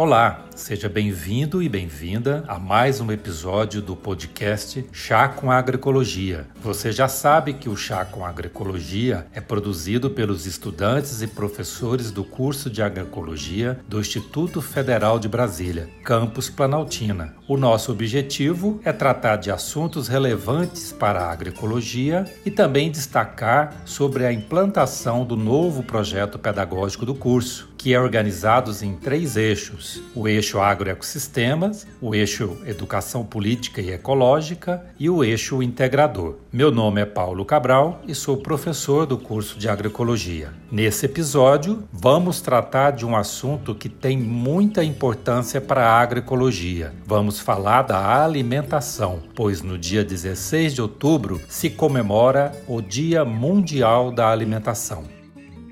Olá, seja bem-vindo e bem-vinda a mais um episódio do podcast Chá com Agroecologia. Você já sabe que o Chá com Agroecologia é produzido pelos estudantes e professores do curso de Agroecologia do Instituto Federal de Brasília, campus Planaltina. O nosso objetivo é tratar de assuntos relevantes para a agroecologia e também destacar sobre a implantação do novo projeto pedagógico do curso que é organizado em três eixos: o eixo agroecossistemas, o eixo educação política e ecológica e o eixo integrador. Meu nome é Paulo Cabral e sou professor do curso de agroecologia. Nesse episódio, vamos tratar de um assunto que tem muita importância para a agroecologia. Vamos falar da alimentação, pois no dia 16 de outubro se comemora o Dia Mundial da Alimentação.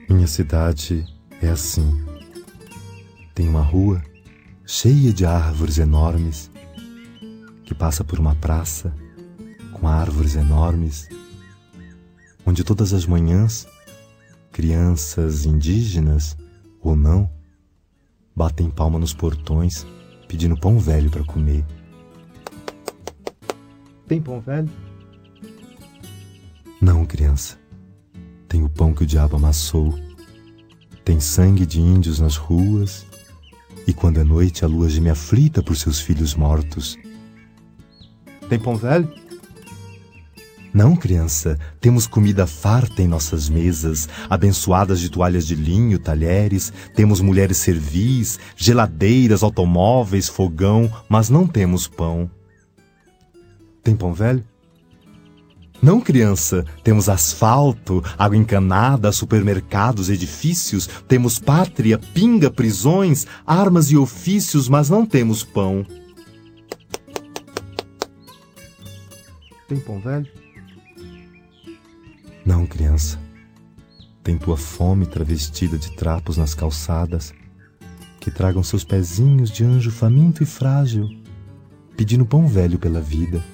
Minha cidade é assim. Tem uma rua cheia de árvores enormes que passa por uma praça com árvores enormes, onde todas as manhãs crianças indígenas ou não batem palma nos portões pedindo pão velho para comer. Tem pão velho? Não, criança. Tem o pão que o diabo amassou tem sangue de índios nas ruas, e quando é noite a lua geme aflita por seus filhos mortos. Tem pão velho? Não, criança, temos comida farta em nossas mesas, abençoadas de toalhas de linho, talheres, temos mulheres servis, geladeiras, automóveis, fogão, mas não temos pão. Tem pão velho? Não, criança, temos asfalto, água encanada, supermercados, edifícios, temos pátria, pinga, prisões, armas e ofícios, mas não temos pão. Tem pão velho? Não, criança. Tem tua fome travestida de trapos nas calçadas, que tragam seus pezinhos de anjo faminto e frágil, pedindo pão velho pela vida.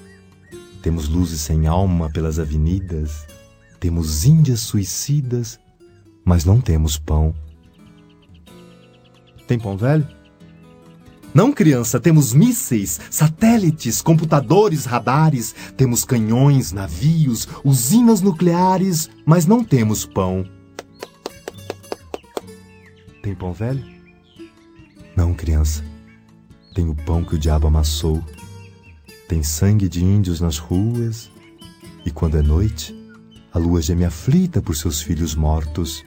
Temos luzes sem alma pelas avenidas, temos índias suicidas, mas não temos pão. Tem pão velho? Não, criança, temos mísseis, satélites, computadores, radares, temos canhões, navios, usinas nucleares, mas não temos pão. Tem pão velho? Não, criança. Tem o pão que o diabo amassou tem sangue de índios nas ruas, e quando é noite, a lua geme aflita por seus filhos mortos.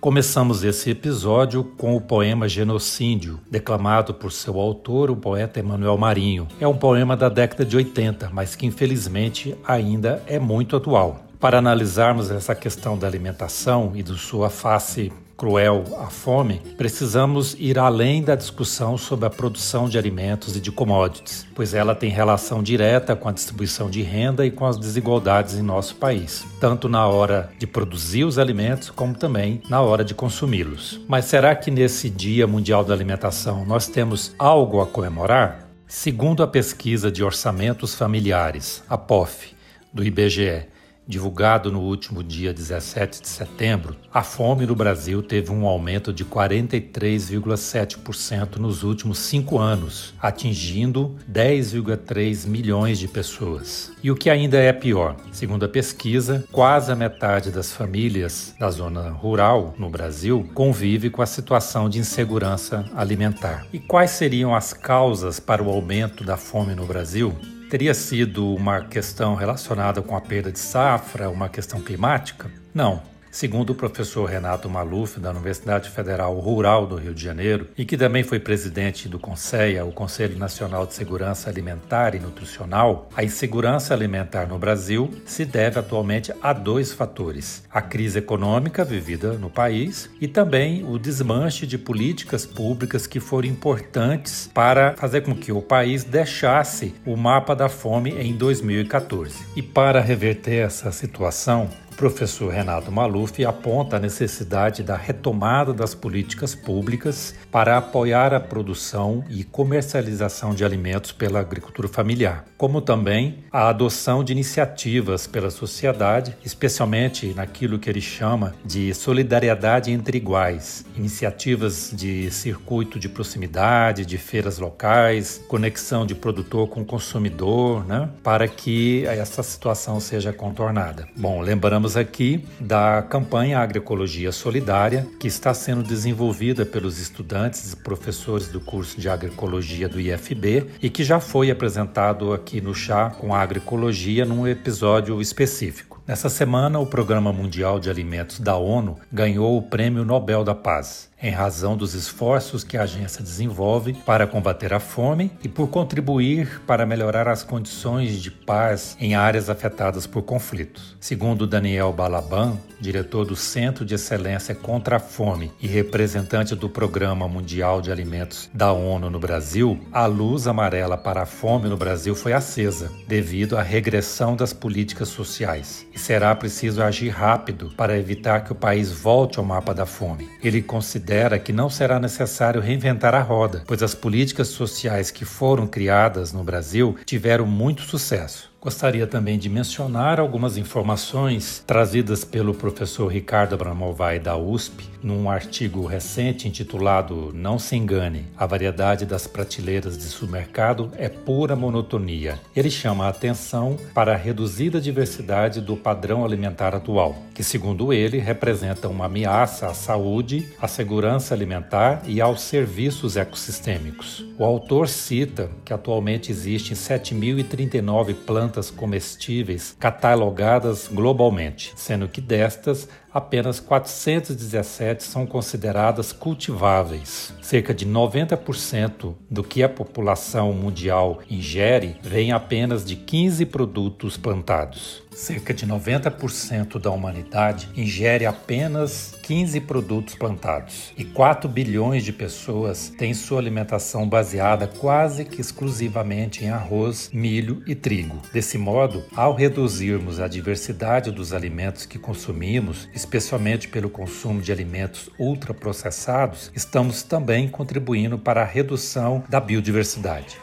Começamos esse episódio com o poema Genocídio, declamado por seu autor, o poeta Emanuel Marinho. É um poema da década de 80, mas que infelizmente ainda é muito atual. Para analisarmos essa questão da alimentação e de sua face cruel a fome, precisamos ir além da discussão sobre a produção de alimentos e de commodities, pois ela tem relação direta com a distribuição de renda e com as desigualdades em nosso país, tanto na hora de produzir os alimentos como também na hora de consumi-los. Mas será que nesse Dia Mundial da Alimentação nós temos algo a comemorar? Segundo a pesquisa de orçamentos familiares, a POF, do IBGE, divulgado no último dia 17 de setembro, a fome no Brasil teve um aumento de 43,7% nos últimos cinco anos, atingindo 10,3 milhões de pessoas. E o que ainda é pior, segundo a pesquisa, quase a metade das famílias da zona rural no Brasil convive com a situação de insegurança alimentar. E quais seriam as causas para o aumento da fome no Brasil? Teria sido uma questão relacionada com a perda de safra, uma questão climática? Não. Segundo o professor Renato Maluf, da Universidade Federal Rural do Rio de Janeiro, e que também foi presidente do CONSEA, o Conselho Nacional de Segurança Alimentar e Nutricional, a insegurança alimentar no Brasil se deve atualmente a dois fatores: a crise econômica vivida no país e também o desmanche de políticas públicas que foram importantes para fazer com que o país deixasse o mapa da fome em 2014. E para reverter essa situação, professor Renato Maluf aponta a necessidade da retomada das políticas públicas para apoiar a produção e comercialização de alimentos pela agricultura familiar, como também a adoção de iniciativas pela sociedade, especialmente naquilo que ele chama de solidariedade entre iguais, iniciativas de circuito de proximidade, de feiras locais, conexão de produtor com consumidor, né, para que essa situação seja contornada. Bom, lembramos aqui da campanha Agroecologia Solidária, que está sendo desenvolvida pelos estudantes e professores do curso de agroecologia do IFB e que já foi apresentado aqui no Chá com Agroecologia num episódio específico. Nessa semana, o Programa Mundial de Alimentos da ONU ganhou o Prêmio Nobel da Paz em razão dos esforços que a agência desenvolve para combater a fome e por contribuir para melhorar as condições de paz em áreas afetadas por conflitos. Segundo Daniel Balaban, diretor do Centro de Excelência contra a Fome e representante do Programa Mundial de Alimentos da ONU no Brasil, a luz amarela para a fome no Brasil foi acesa devido à regressão das políticas sociais e será preciso agir rápido para evitar que o país volte ao mapa da fome. Ele considera considera que não será necessário reinventar a roda, pois as políticas sociais que foram criadas no Brasil tiveram muito sucesso. Gostaria também de mencionar algumas informações trazidas pelo professor Ricardo Abramovay da USP num artigo recente intitulado Não se engane, a variedade das prateleiras de supermercado é pura monotonia. Ele chama a atenção para a reduzida diversidade do padrão alimentar atual, que segundo ele representa uma ameaça à saúde, à segurança alimentar e aos serviços ecossistêmicos. O autor cita que atualmente existem 7.039 plantas plantas comestíveis catalogadas globalmente, sendo que destas apenas 417 são consideradas cultiváveis. Cerca de 90% do que a população mundial ingere vem apenas de 15 produtos plantados. Cerca de 90% da humanidade ingere apenas 15 produtos plantados e 4 bilhões de pessoas têm sua alimentação baseada quase que exclusivamente em arroz, milho e trigo. Desse modo, ao reduzirmos a diversidade dos alimentos que consumimos, especialmente pelo consumo de alimentos ultraprocessados, estamos também contribuindo para a redução da biodiversidade.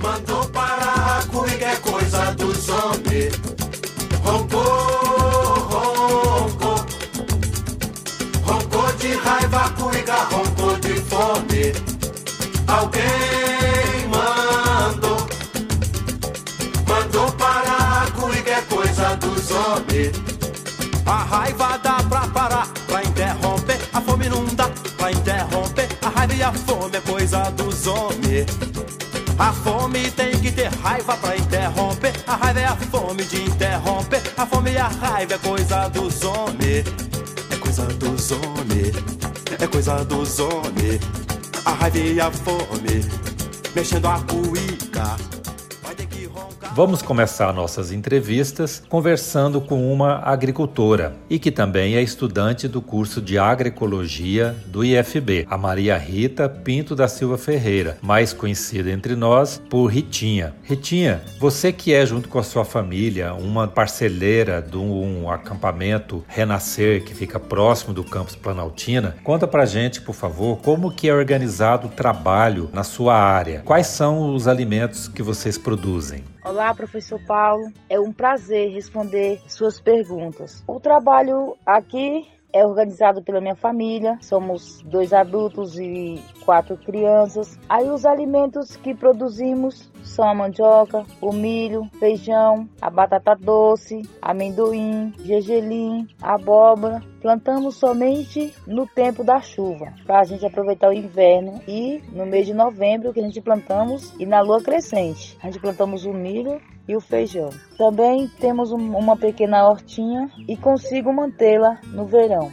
Mandou, é coisa. Fome. Alguém mandou, mandou parar, cuiga é coisa dos homens. A raiva dá pra parar, pra interromper. A fome não dá pra interromper. A raiva e a fome é coisa dos homens. A fome tem que ter raiva pra interromper. A raiva é a fome de interromper. A fome e a raiva é coisa dos homens. Coisa dos homens. A raiva e a fome, mexendo a cuíca. Vamos começar nossas entrevistas conversando com uma agricultora e que também é estudante do curso de agroecologia do IFB, a Maria Rita Pinto da Silva Ferreira, mais conhecida entre nós por Ritinha. Ritinha, você que é junto com a sua família uma parceleira de um acampamento Renascer que fica próximo do campus Planaltina, conta pra gente, por favor, como que é organizado o trabalho na sua área. Quais são os alimentos que vocês produzem? Olá, professor Paulo. É um prazer responder suas perguntas. O trabalho aqui é organizado pela minha família. Somos dois adultos e quatro crianças. Aí os alimentos que produzimos são a mandioca, o milho, feijão, a batata doce, amendoim, gergelim, abóbora. Plantamos somente no tempo da chuva, para a gente aproveitar o inverno e no mês de novembro que a gente plantamos e na lua crescente. A gente plantamos o milho e o feijão. Também temos uma pequena hortinha e consigo mantê-la no verão.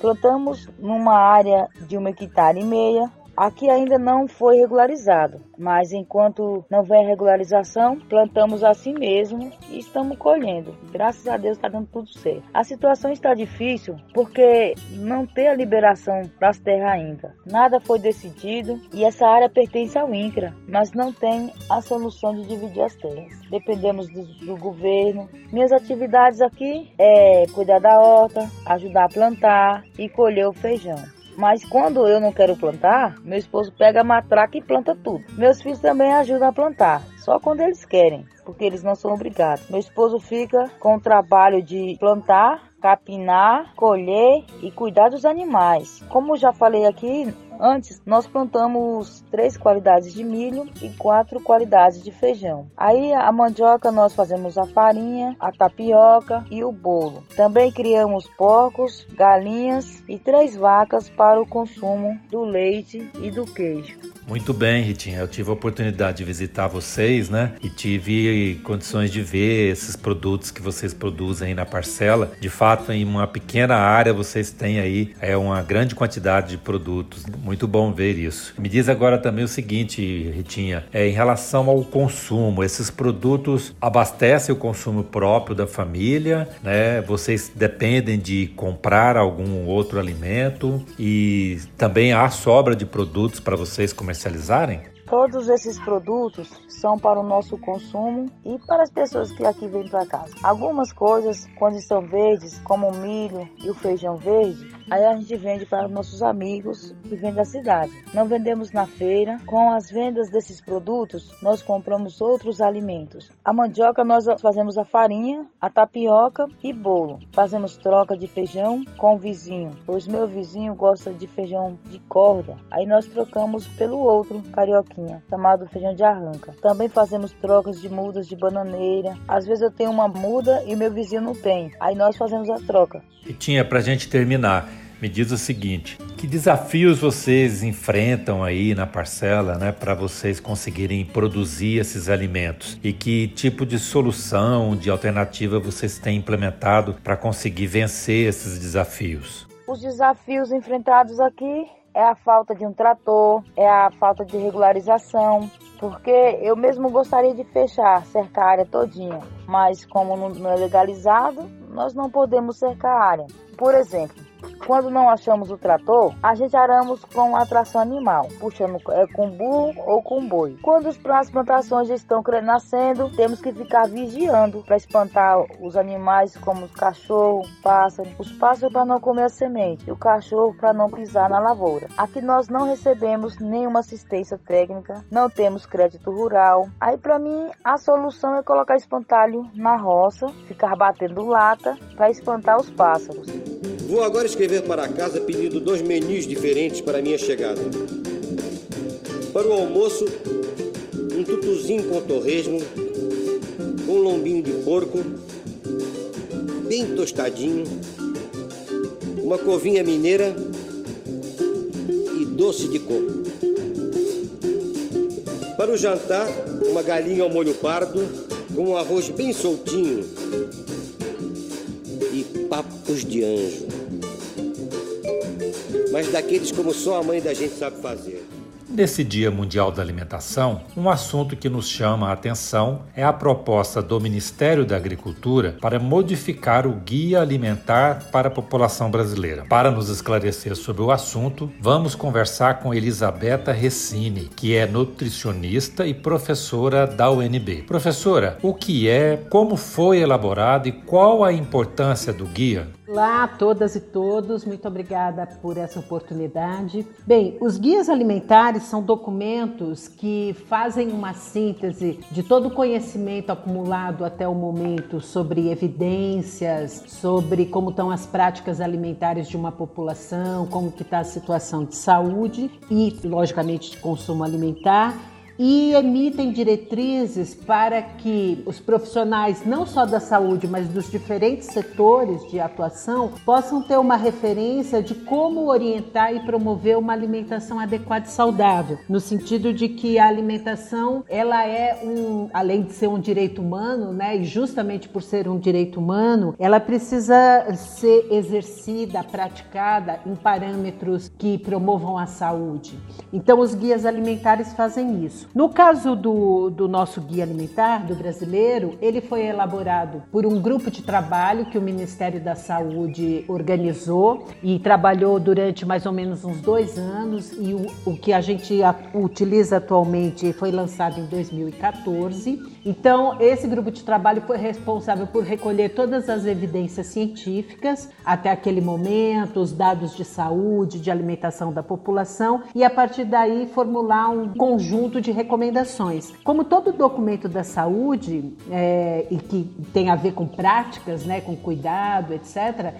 Plantamos numa área de uma hectare e meia Aqui ainda não foi regularizado, mas enquanto não a regularização, plantamos assim mesmo e estamos colhendo. Graças a Deus está dando tudo certo. A situação está difícil porque não tem a liberação das terras ainda. Nada foi decidido e essa área pertence ao INCRA, mas não tem a solução de dividir as terras. Dependemos do, do governo. Minhas atividades aqui é cuidar da horta, ajudar a plantar e colher o feijão. Mas quando eu não quero plantar, meu esposo pega a matraca e planta tudo. Meus filhos também ajudam a plantar, só quando eles querem, porque eles não são obrigados. Meu esposo fica com o trabalho de plantar, capinar, colher e cuidar dos animais. Como já falei aqui, Antes, nós plantamos três qualidades de milho e quatro qualidades de feijão. Aí, a mandioca, nós fazemos a farinha, a tapioca e o bolo. Também criamos porcos, galinhas e três vacas para o consumo do leite e do queijo. Muito bem, Ritinha. Eu tive a oportunidade de visitar vocês, né? E tive condições de ver esses produtos que vocês produzem aí na parcela. De fato, em uma pequena área vocês têm aí é uma grande quantidade de produtos. Muito bom ver isso. Me diz agora também o seguinte, Ritinha, é em relação ao consumo, esses produtos abastecem o consumo próprio da família, né? Vocês dependem de comprar algum outro alimento e também há sobra de produtos para vocês comercializarem? Todos esses produtos são para o nosso consumo e para as pessoas que aqui vêm para casa. Algumas coisas, quando estão verdes, como o milho e o feijão verde, aí a gente vende para os nossos amigos que vêm da cidade. Não vendemos na feira. Com as vendas desses produtos, nós compramos outros alimentos. A mandioca nós fazemos a farinha, a tapioca e bolo. Fazemos troca de feijão com o vizinho, pois meu vizinho gosta de feijão de corda. Aí nós trocamos pelo outro carioquinho chamado feijão de arranca. Também fazemos trocas de mudas de bananeira. Às vezes eu tenho uma muda e meu vizinho não tem. Aí nós fazemos a troca. E tinha para gente terminar. Me diz o seguinte: que desafios vocês enfrentam aí na parcela, né, para vocês conseguirem produzir esses alimentos? E que tipo de solução, de alternativa vocês têm implementado para conseguir vencer esses desafios? Os desafios enfrentados aqui é a falta de um trator, é a falta de regularização, porque eu mesmo gostaria de fechar, cercar a área todinha, mas como não é legalizado, nós não podemos cercar a área. Por exemplo, quando não achamos o trator, a gente aramos com atração animal, puxando é, com burro ou com boi. Quando as plantações estão nascendo, temos que ficar vigiando para espantar os animais como os cachorros, pássaros. Os pássaros para não comer a semente e o cachorro para não pisar na lavoura. Aqui nós não recebemos nenhuma assistência técnica, não temos crédito rural. Aí para mim a solução é colocar espantalho na roça, ficar batendo lata para espantar os pássaros. Vou agora escrever para casa pedindo dois menus diferentes para minha chegada. Para o almoço, um tutuzinho com torresmo, um lombinho de porco, bem tostadinho, uma covinha mineira e doce de coco. Para o jantar, uma galinha ao molho pardo, com um arroz bem soltinho e papos de anjo mas daqueles como só a mãe da gente sabe fazer. Nesse Dia Mundial da Alimentação, um assunto que nos chama a atenção é a proposta do Ministério da Agricultura para modificar o Guia Alimentar para a População Brasileira. Para nos esclarecer sobre o assunto, vamos conversar com Elisabetta Recine, que é nutricionista e professora da UNB. Professora, o que é, como foi elaborado e qual a importância do guia? Olá a todas e todos, muito obrigada por essa oportunidade. Bem, os guias alimentares são documentos que fazem uma síntese de todo o conhecimento acumulado até o momento sobre evidências, sobre como estão as práticas alimentares de uma população, como que está a situação de saúde e, logicamente, de consumo alimentar e emitem diretrizes para que os profissionais, não só da saúde, mas dos diferentes setores de atuação, possam ter uma referência de como orientar e promover uma alimentação adequada e saudável, no sentido de que a alimentação, ela é um, além de ser um direito humano, né, e justamente por ser um direito humano, ela precisa ser exercida, praticada em parâmetros que promovam a saúde. Então, os guias alimentares fazem isso. No caso do, do nosso guia alimentar, do brasileiro, ele foi elaborado por um grupo de trabalho que o Ministério da Saúde organizou e trabalhou durante mais ou menos uns dois anos. E o, o que a gente utiliza atualmente foi lançado em 2014. Então, esse grupo de trabalho foi responsável por recolher todas as evidências científicas até aquele momento, os dados de saúde, de alimentação da população e a partir daí formular um conjunto de recomendações. Como todo documento da saúde é, e que tem a ver com práticas, né, com cuidado, etc.,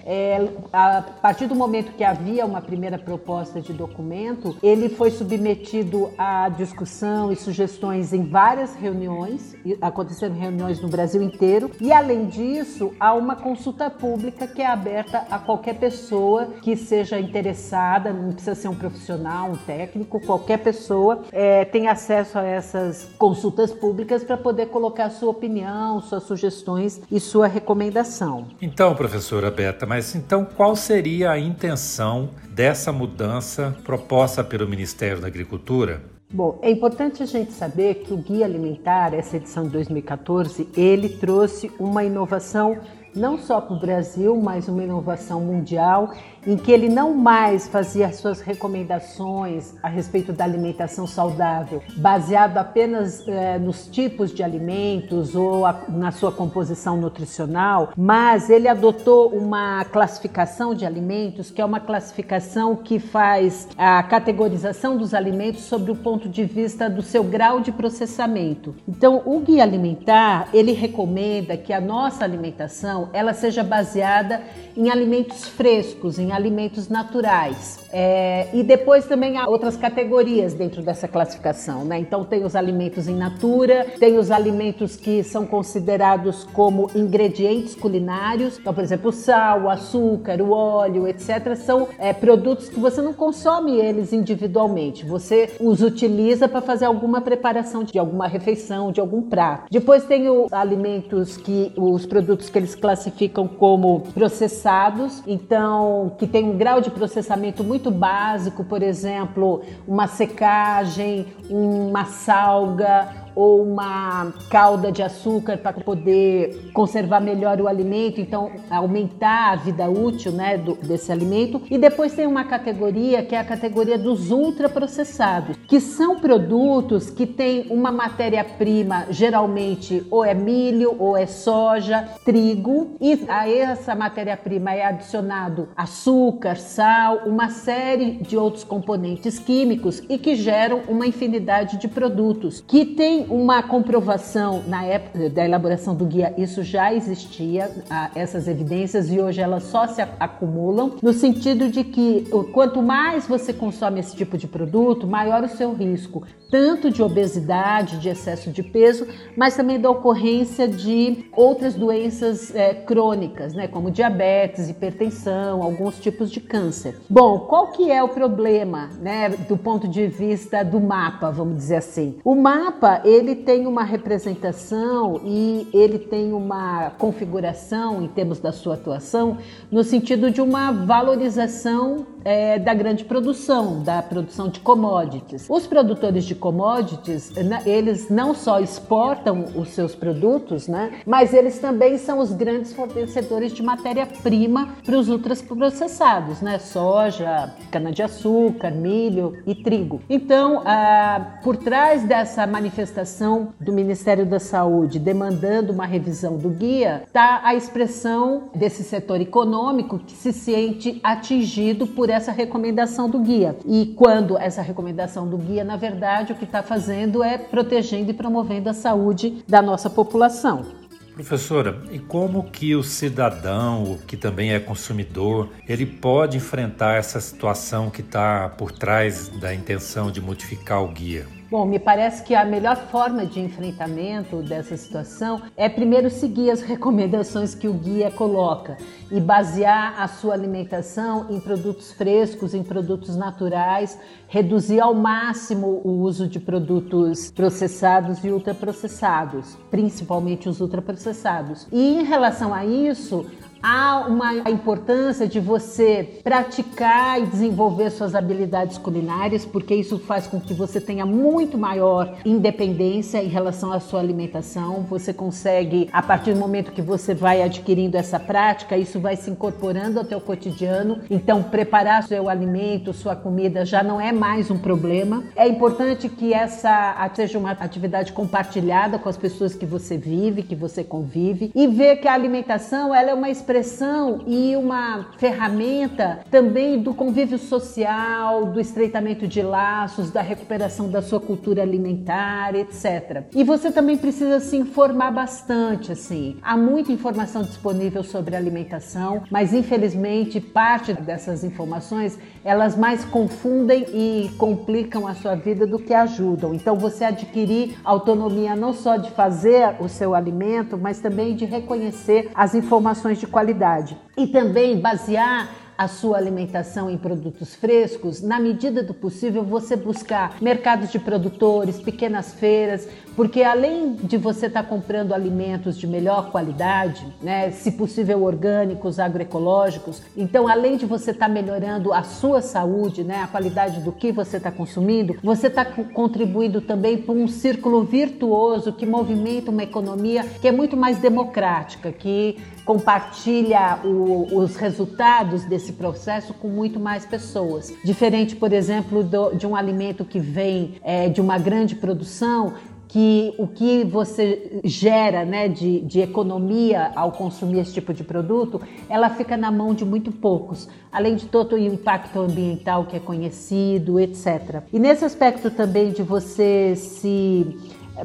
é, a partir do momento que havia uma primeira proposta de documento, ele foi submetido à discussão e sugestões em várias reuniões, aconteceram reuniões no Brasil inteiro, e além disso, há uma consulta pública que é aberta a qualquer pessoa que seja interessada, não precisa ser um profissional, um técnico, qualquer pessoa é, tem acesso a essas consultas públicas para poder colocar sua opinião, suas sugestões e sua recomendação. Então, professora Beta, mas então qual seria a intenção dessa mudança proposta pelo Ministério da Agricultura? Bom, é importante a gente saber que o Guia Alimentar, essa edição de 2014, ele trouxe uma inovação não só para o Brasil, mas uma inovação mundial em que ele não mais fazia suas recomendações a respeito da alimentação saudável, baseado apenas eh, nos tipos de alimentos ou a, na sua composição nutricional, mas ele adotou uma classificação de alimentos que é uma classificação que faz a categorização dos alimentos sobre o ponto de vista do seu grau de processamento. Então, o guia alimentar ele recomenda que a nossa alimentação ela seja baseada em alimentos frescos, em alimentos naturais. É, e depois também há outras categorias dentro dessa classificação, né? Então tem os alimentos em natura, tem os alimentos que são considerados como ingredientes culinários. Então, por exemplo, o sal, o açúcar, o óleo, etc. São é, produtos que você não consome eles individualmente. Você os utiliza para fazer alguma preparação de alguma refeição, de algum prato. Depois tem os alimentos que os produtos que eles classificam como processados. Então, que tem um grau de processamento muito básico, por exemplo, uma secagem, uma salga, ou uma calda de açúcar para poder conservar melhor o alimento, então aumentar a vida útil né, do, desse alimento. E depois tem uma categoria que é a categoria dos ultraprocessados, que são produtos que têm uma matéria-prima, geralmente ou é milho, ou é soja, trigo, e a essa matéria-prima é adicionado açúcar, sal, uma série de outros componentes químicos e que geram uma infinidade de produtos que tem uma comprovação na época da elaboração do guia, isso já existia, essas evidências, e hoje elas só se acumulam, no sentido de que quanto mais você consome esse tipo de produto, maior o seu risco, tanto de obesidade, de excesso de peso, mas também da ocorrência de outras doenças é, crônicas, né, como diabetes, hipertensão, alguns tipos de câncer. Bom, qual que é o problema, né, do ponto de vista do mapa, vamos dizer assim? O mapa, ele ele tem uma representação e ele tem uma configuração em termos da sua atuação no sentido de uma valorização é, da grande produção, da produção de commodities. Os produtores de commodities, eles não só exportam os seus produtos, né, mas eles também são os grandes fornecedores de matéria-prima para os ultraprocessados, né, soja, cana-de-açúcar, milho e trigo. Então, ah, por trás dessa manifestação manifestação do Ministério da Saúde demandando uma revisão do guia, está a expressão desse setor econômico que se sente atingido por essa recomendação do guia. E quando essa recomendação do guia, na verdade, o que está fazendo é protegendo e promovendo a saúde da nossa população. Professora, e como que o cidadão, que também é consumidor, ele pode enfrentar essa situação que está por trás da intenção de modificar o guia? Bom, me parece que a melhor forma de enfrentamento dessa situação é primeiro seguir as recomendações que o guia coloca e basear a sua alimentação em produtos frescos, em produtos naturais, reduzir ao máximo o uso de produtos processados e ultraprocessados, principalmente os ultraprocessados. E em relação a isso, há uma importância de você praticar e desenvolver suas habilidades culinárias, porque isso faz com que você tenha muito maior independência em relação à sua alimentação. Você consegue, a partir do momento que você vai adquirindo essa prática, isso vai se incorporando ao teu cotidiano. Então, preparar seu alimento, sua comida já não é mais um problema. É importante que essa seja uma atividade compartilhada com as pessoas que você vive, que você convive e ver que a alimentação ela é uma expressão e uma ferramenta também do convívio social, do estreitamento de laços, da recuperação da sua cultura alimentar, etc. E você também precisa se informar bastante, assim. Há muita informação disponível sobre alimentação, mas infelizmente parte dessas informações elas mais confundem e complicam a sua vida do que ajudam. Então você adquirir autonomia não só de fazer o seu alimento, mas também de reconhecer as informações de qualidade. E também basear a sua alimentação em produtos frescos, na medida do possível você buscar mercados de produtores, pequenas feiras, porque além de você estar tá comprando alimentos de melhor qualidade, né, se possível orgânicos, agroecológicos, então além de você estar tá melhorando a sua saúde, né, a qualidade do que você está consumindo, você está contribuindo também para um círculo virtuoso que movimenta uma economia que é muito mais democrática, que compartilha o, os resultados desse processo com muito mais pessoas. Diferente, por exemplo, do, de um alimento que vem é, de uma grande produção, que o que você gera né, de, de, economia ao consumir esse tipo de produto, ela fica na mão de muito poucos, além de todo o impacto ambiental que é conhecido, etc. E nesse aspecto também de você se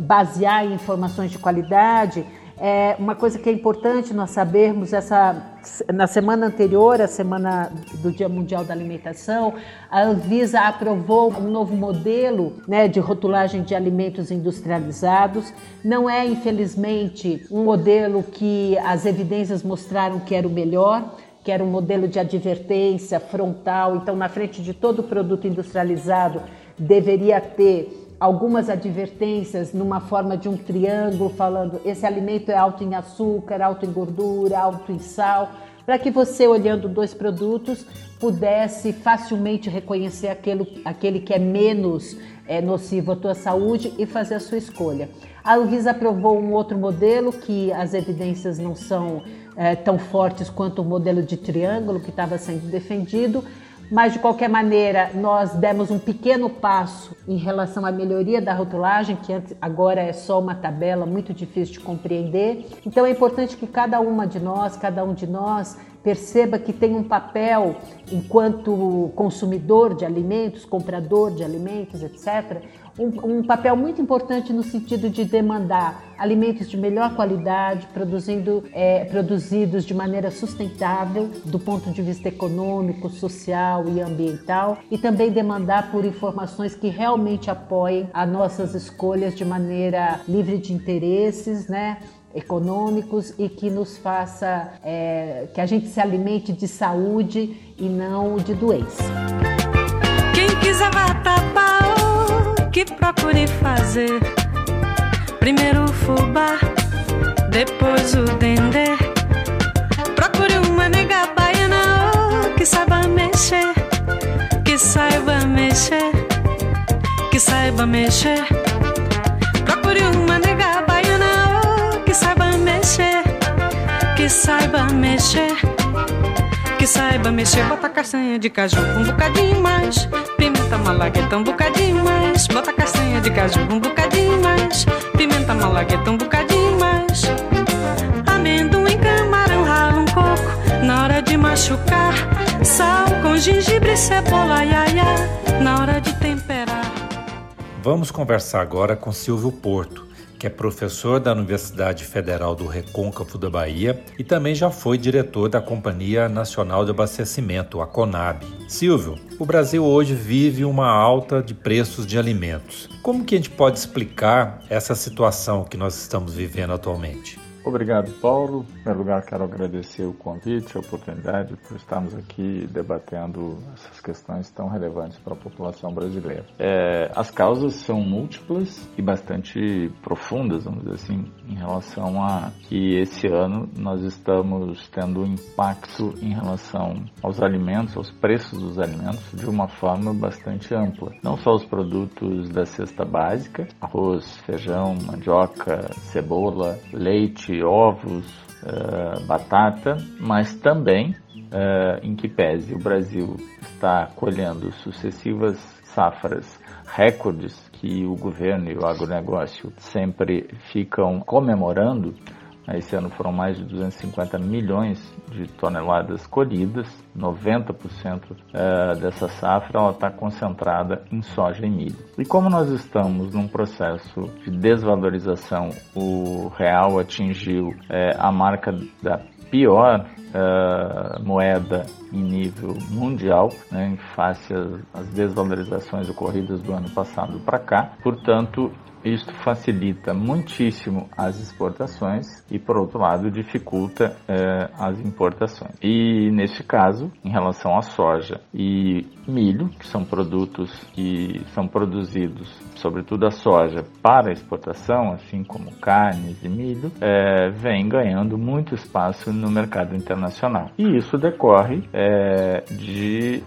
basear em informações de qualidade, é uma coisa que é importante nós sabermos essa na semana anterior, a semana do Dia Mundial da Alimentação, a Anvisa aprovou um novo modelo né, de rotulagem de alimentos industrializados. Não é, infelizmente, um modelo que as evidências mostraram que era o melhor que era um modelo de advertência frontal. Então, na frente de todo produto industrializado, deveria ter algumas advertências numa forma de um triângulo, falando esse alimento é alto em açúcar, alto em gordura, alto em sal, para que você, olhando dois produtos, pudesse facilmente reconhecer aquele, aquele que é menos é, nocivo à tua saúde e fazer a sua escolha. A Anvisa aprovou um outro modelo que as evidências não são é, tão fortes quanto o modelo de triângulo que estava sendo defendido, mas de qualquer maneira nós demos um pequeno passo em relação à melhoria da rotulagem, que agora é só uma tabela muito difícil de compreender. Então é importante que cada uma de nós, cada um de nós perceba que tem um papel enquanto consumidor de alimentos, comprador de alimentos, etc., um, um, papel muito importante no sentido de demandar alimentos de melhor qualidade, produzindo, é, produzidos de maneira sustentável do ponto de vista econômico, social e ambiental, e também demandar por informações que realmente apoiem as nossas escolhas de maneira livre de interesses, né? econômicos e que nos faça é, que a gente se alimente de saúde e não de doença. Quem quiser que procure fazer primeiro o fubá, depois o dendê. Procure uma nega baiana que saiba mexer, que saiba mexer, que saiba mexer. Procure uma nega baiana que saiba mexer, que saiba mexer, que saiba mexer. Bota castanha de caju um bocadinho mais, pimenta malagueta um bocadinho mais. Bota castanha de caju um bocadinho mais, pimenta malagueta um bocadinho mais. Amendoim, camarão, rala um coco na hora de machucar. Sal com gengibre, cebola, iaia, na hora de temperar. Vamos conversar agora com Silvio Porto que é professor da Universidade Federal do Recôncavo da Bahia e também já foi diretor da Companhia Nacional de Abastecimento, a CONAB. Silvio, o Brasil hoje vive uma alta de preços de alimentos. Como que a gente pode explicar essa situação que nós estamos vivendo atualmente? Obrigado, Paulo. Em primeiro lugar, quero agradecer o convite, a oportunidade por estarmos aqui debatendo essas questões tão relevantes para a população brasileira. É, as causas são múltiplas e bastante profundas, vamos dizer assim, em relação a que esse ano nós estamos tendo um impacto em relação aos alimentos, aos preços dos alimentos, de uma forma bastante ampla. Não só os produtos da cesta básica, arroz, feijão, mandioca, cebola, leite, ovos, uh, batata, mas também uh, em que pese o Brasil está colhendo sucessivas safras recordes que o governo e o agronegócio sempre ficam comemorando, esse ano foram mais de 250 milhões de toneladas colhidas, 90% eh, dessa safra está concentrada em soja e milho. E como nós estamos num processo de desvalorização, o real atingiu é, a marca da pior uh, moeda em nível mundial, né, em face às desvalorizações ocorridas do ano passado para cá. Portanto, isto facilita muitíssimo as exportações e, por outro lado, dificulta eh, as importações. E, neste caso, em relação à soja e milho, que são produtos que são produzidos, sobretudo a soja, para exportação, assim como carnes e milho, eh, vem ganhando muito espaço no mercado internacional. E isso decorre eh, de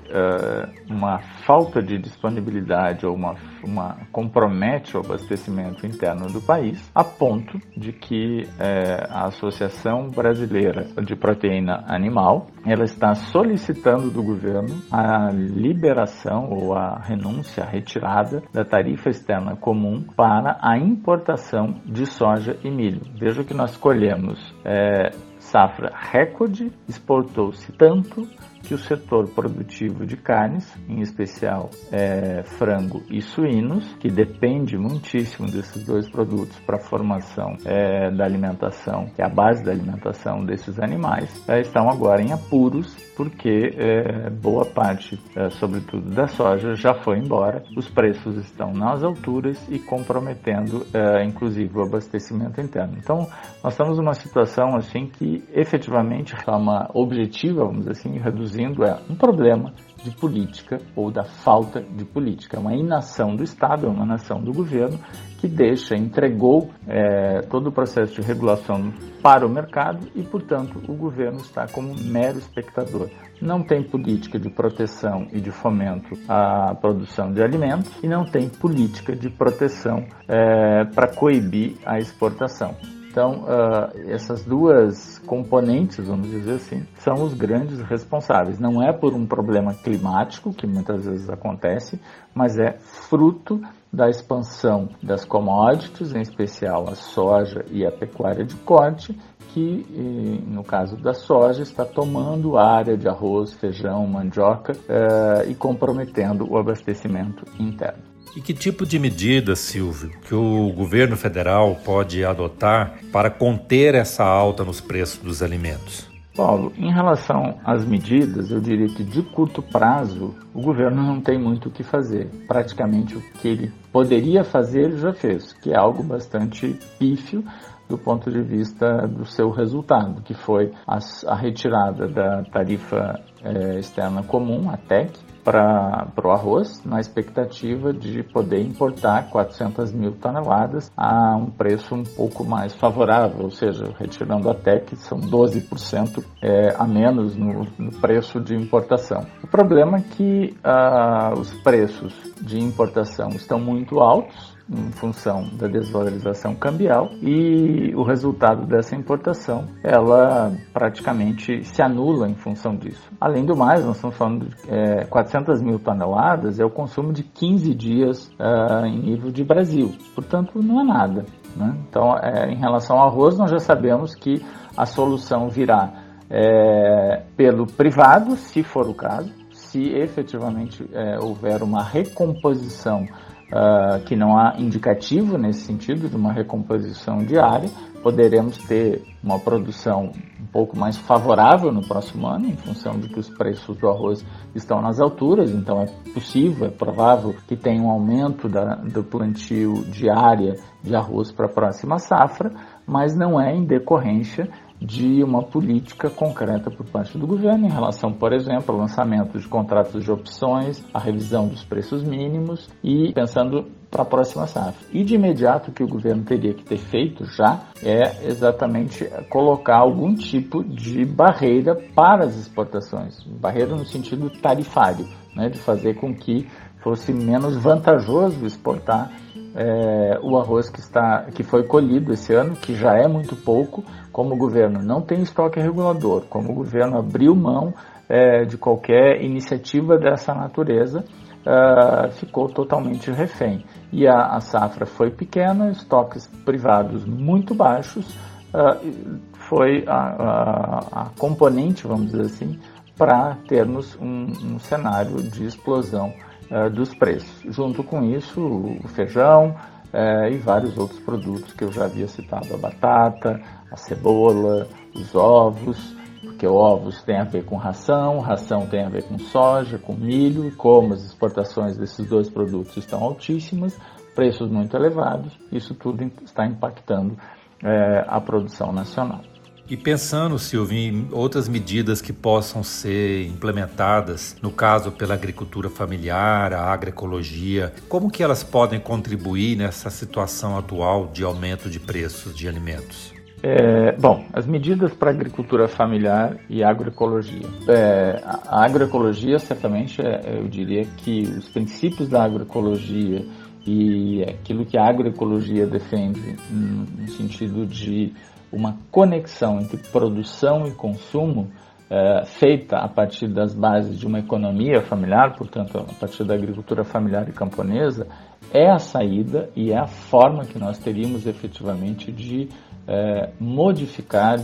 uma falta de disponibilidade ou uma, uma compromete o abastecimento interno do país, a ponto de que é, a Associação Brasileira de Proteína Animal ela está solicitando do governo a liberação ou a renúncia, a retirada da tarifa externa comum para a importação de soja e milho. Veja que nós colhemos é, safra recorde, exportou-se tanto que o setor produtivo de carnes, em especial é, frango e suínos, que depende muitíssimo desses dois produtos para a formação é, da alimentação, que é a base da alimentação desses animais, é, estão agora em apuros porque é, boa parte, é, sobretudo da soja, já foi embora. Os preços estão nas alturas e comprometendo, é, inclusive, o abastecimento interno. Então, nós estamos numa situação assim que, efetivamente, de forma objetiva, vamos dizer assim, reduzir produzindo é um problema de política ou da falta de política. É uma inação do Estado, é uma inação do governo que deixa, entregou é, todo o processo de regulação para o mercado e, portanto, o governo está como mero espectador. Não tem política de proteção e de fomento à produção de alimentos e não tem política de proteção é, para coibir a exportação. Então, uh, essas duas componentes, vamos dizer assim, são os grandes responsáveis. Não é por um problema climático, que muitas vezes acontece, mas é fruto da expansão das commodities, em especial a soja e a pecuária de corte, que no caso da soja está tomando área de arroz, feijão, mandioca uh, e comprometendo o abastecimento interno. E que tipo de medida, Silvio, que o governo federal pode adotar para conter essa alta nos preços dos alimentos? Paulo, em relação às medidas, eu diria que de curto prazo o governo não tem muito o que fazer. Praticamente o que ele poderia fazer, ele já fez, que é algo bastante pífio do ponto de vista do seu resultado, que foi a, retirada da tarifa é, externa comum, a TEC, para o arroz, na expectativa de poder importar 400 mil toneladas a um preço um pouco mais favorável, ou seja, retirando até que são 12% é, a menos no, no, preço de importação. O problema é que ah, os preços de importação estão muito altos, em função da desvalorização cambial e o resultado dessa importação ela praticamente se anula em função disso. Além do mais, nós estamos falando de é, 400 mil toneladas é o consumo de 15 dias uh, em nível de Brasil, portanto não é nada. Né? Então, é, em relação ao arroz, nós já sabemos que a solução virá é, pelo privado, se for o caso, se efetivamente é, houver uma recomposição uh, que não há indicativo nesse sentido de uma recomposição diária, poderemos ter uma produção um pouco mais favorável no próximo ano, em função de que os preços do arroz estão nas alturas, então é possível, é provável que tenha um aumento da, do plantio diária de arroz para a próxima safra, mas não é em decorrência de uma política concreta por parte do governo em relação, por exemplo, ao lançamento de contratos de opções, a revisão dos preços mínimos e pensando para a próxima safra. E de imediato o que o governo teria que ter feito já é exatamente colocar algum tipo de barreira para as exportações, barreira no sentido tarifário, né, de fazer com que fosse menos vantajoso exportar é, o arroz que, está, que foi colhido esse ano, que já é muito pouco, como o governo não tem estoque regulador, como o governo abriu mão é, de qualquer iniciativa dessa natureza, é, ficou totalmente refém. E a, a, safra foi pequena, estoques privados muito baixos, é, foi a, a, a, componente, vamos dizer assim, para termos um, um cenário de explosão uh, dos preços. Junto com isso, o feijão uh, e vários outros produtos que eu já havia citado, a batata, a cebola, os ovos, porque ovos tem a ver com ração, ração tem a ver com soja, com milho, e como as exportações desses dois produtos estão altíssimas, preços muito elevados, isso tudo está impactando é, a produção nacional. E pensando, Silvio, em outras medidas que possam ser implementadas, no caso pela agricultura familiar, a agroecologia, como que elas podem contribuir nessa situação atual de aumento de preços de alimentos? É, bom, as medidas para agricultura familiar e agroecologia. É, a agroecologia, certamente, é, eu diria que os princípios da agroecologia e aquilo que a agroecologia defende no sentido de uma conexão entre produção e consumo é, feita a partir das bases de uma economia familiar, portanto, a partir da agricultura familiar e camponesa, é a saída e é a forma que nós teríamos efetivamente de é, modificar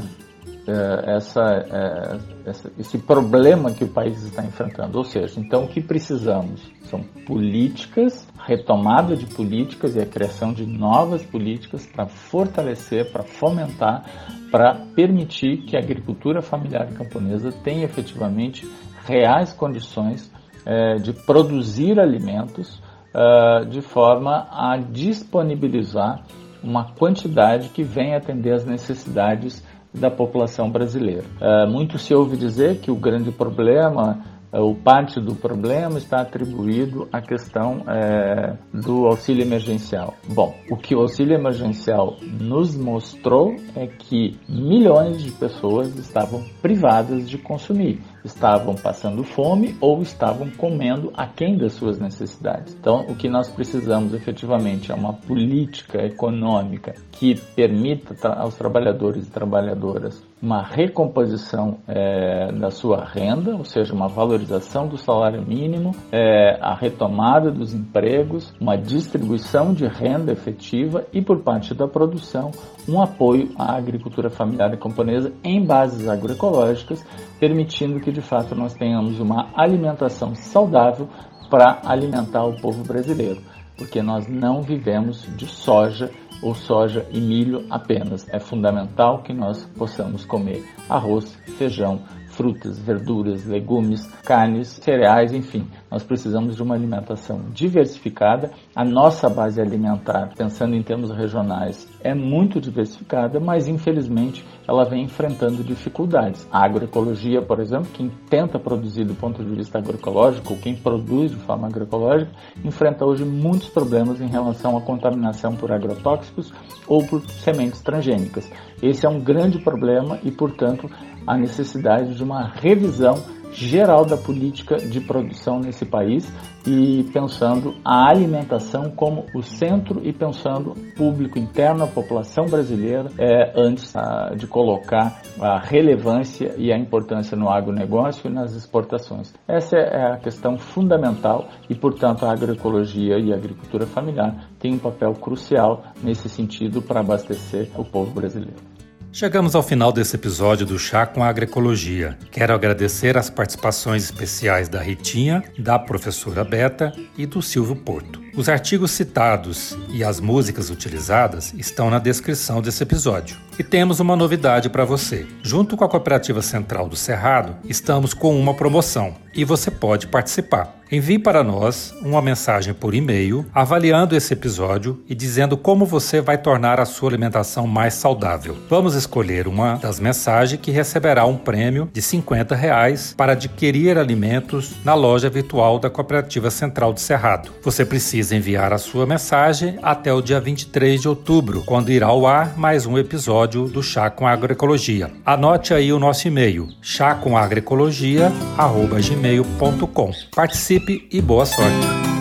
essa, é, essa, esse problema que o país está enfrentando. Ou seja, então o que precisamos são políticas, retomada de políticas e a criação de novas políticas para fortalecer, para fomentar, para permitir que a agricultura familiar camponesa tenha efetivamente reais condições é, de produzir alimentos é, de forma a disponibilizar uma quantidade que venha atender às necessidades da população brasileira. É, muito se ouve dizer que o grande problema o parte do problema está atribuído à questão é, do auxílio emergencial. Bom, o que o auxílio emergencial nos mostrou é que milhões de pessoas estavam privadas de consumir estavam passando fome ou estavam comendo aquém das suas necessidades. Então, o que nós precisamos efetivamente é uma política econômica que permita aos trabalhadores e trabalhadoras uma recomposição é, da sua renda, ou seja, uma valorização do salário mínimo, é, a retomada dos empregos, uma distribuição de renda efetiva e, por parte da produção, um apoio à agricultura familiar camponesa em bases agroecológicas, permitindo que de fato nós tenhamos uma alimentação saudável para alimentar o povo brasileiro, porque nós não vivemos de soja ou soja e milho apenas. É fundamental que nós possamos comer arroz, feijão, frutas, verduras, legumes, carnes, cereais, enfim. Nós precisamos de uma alimentação diversificada. A nossa base alimentar, pensando em termos regionais, é muito diversificada, mas infelizmente ela vem enfrentando dificuldades. A agroecologia, por exemplo, quem tenta produzir do ponto de vista agroecológico, ou quem produz de forma agroecológica, enfrenta hoje muitos problemas em relação à contaminação por agrotóxicos ou por sementes transgênicas. Esse é um grande problema e, portanto, a necessidade de uma revisão geral da política de produção nesse país e pensando a alimentação como o centro e pensando público interno, a população brasileira, é, antes a, de colocar a relevância e a importância no agronegócio e nas exportações. Essa é a questão fundamental e, portanto, a agroecologia e a agricultura familiar têm um papel crucial nesse sentido para abastecer o povo brasileiro. Chegamos ao final desse episódio do Chá com Agroecologia. Quero agradecer as participações especiais da Ritinha, da professora Beta e do Silvio Porto. Os artigos citados e as músicas utilizadas estão na descrição desse episódio. E temos uma novidade para você. Junto com a Cooperativa Central do Cerrado, estamos com uma promoção e você pode participar. Envie para nós uma mensagem por e-mail avaliando esse episódio e dizendo como você vai tornar a sua alimentação mais saudável. Vamos escolher uma das mensagens que receberá um prêmio de 50 reais para adquirir alimentos na loja virtual da Cooperativa Central do Cerrado. Você precisa enviar a sua mensagem até o dia 23 de outubro, quando irá ao ar mais um episódio do Chá com Agroecologia. Anote aí o nosso e-mail, chacomagroecologia.gmail.com. Participe e boa sorte!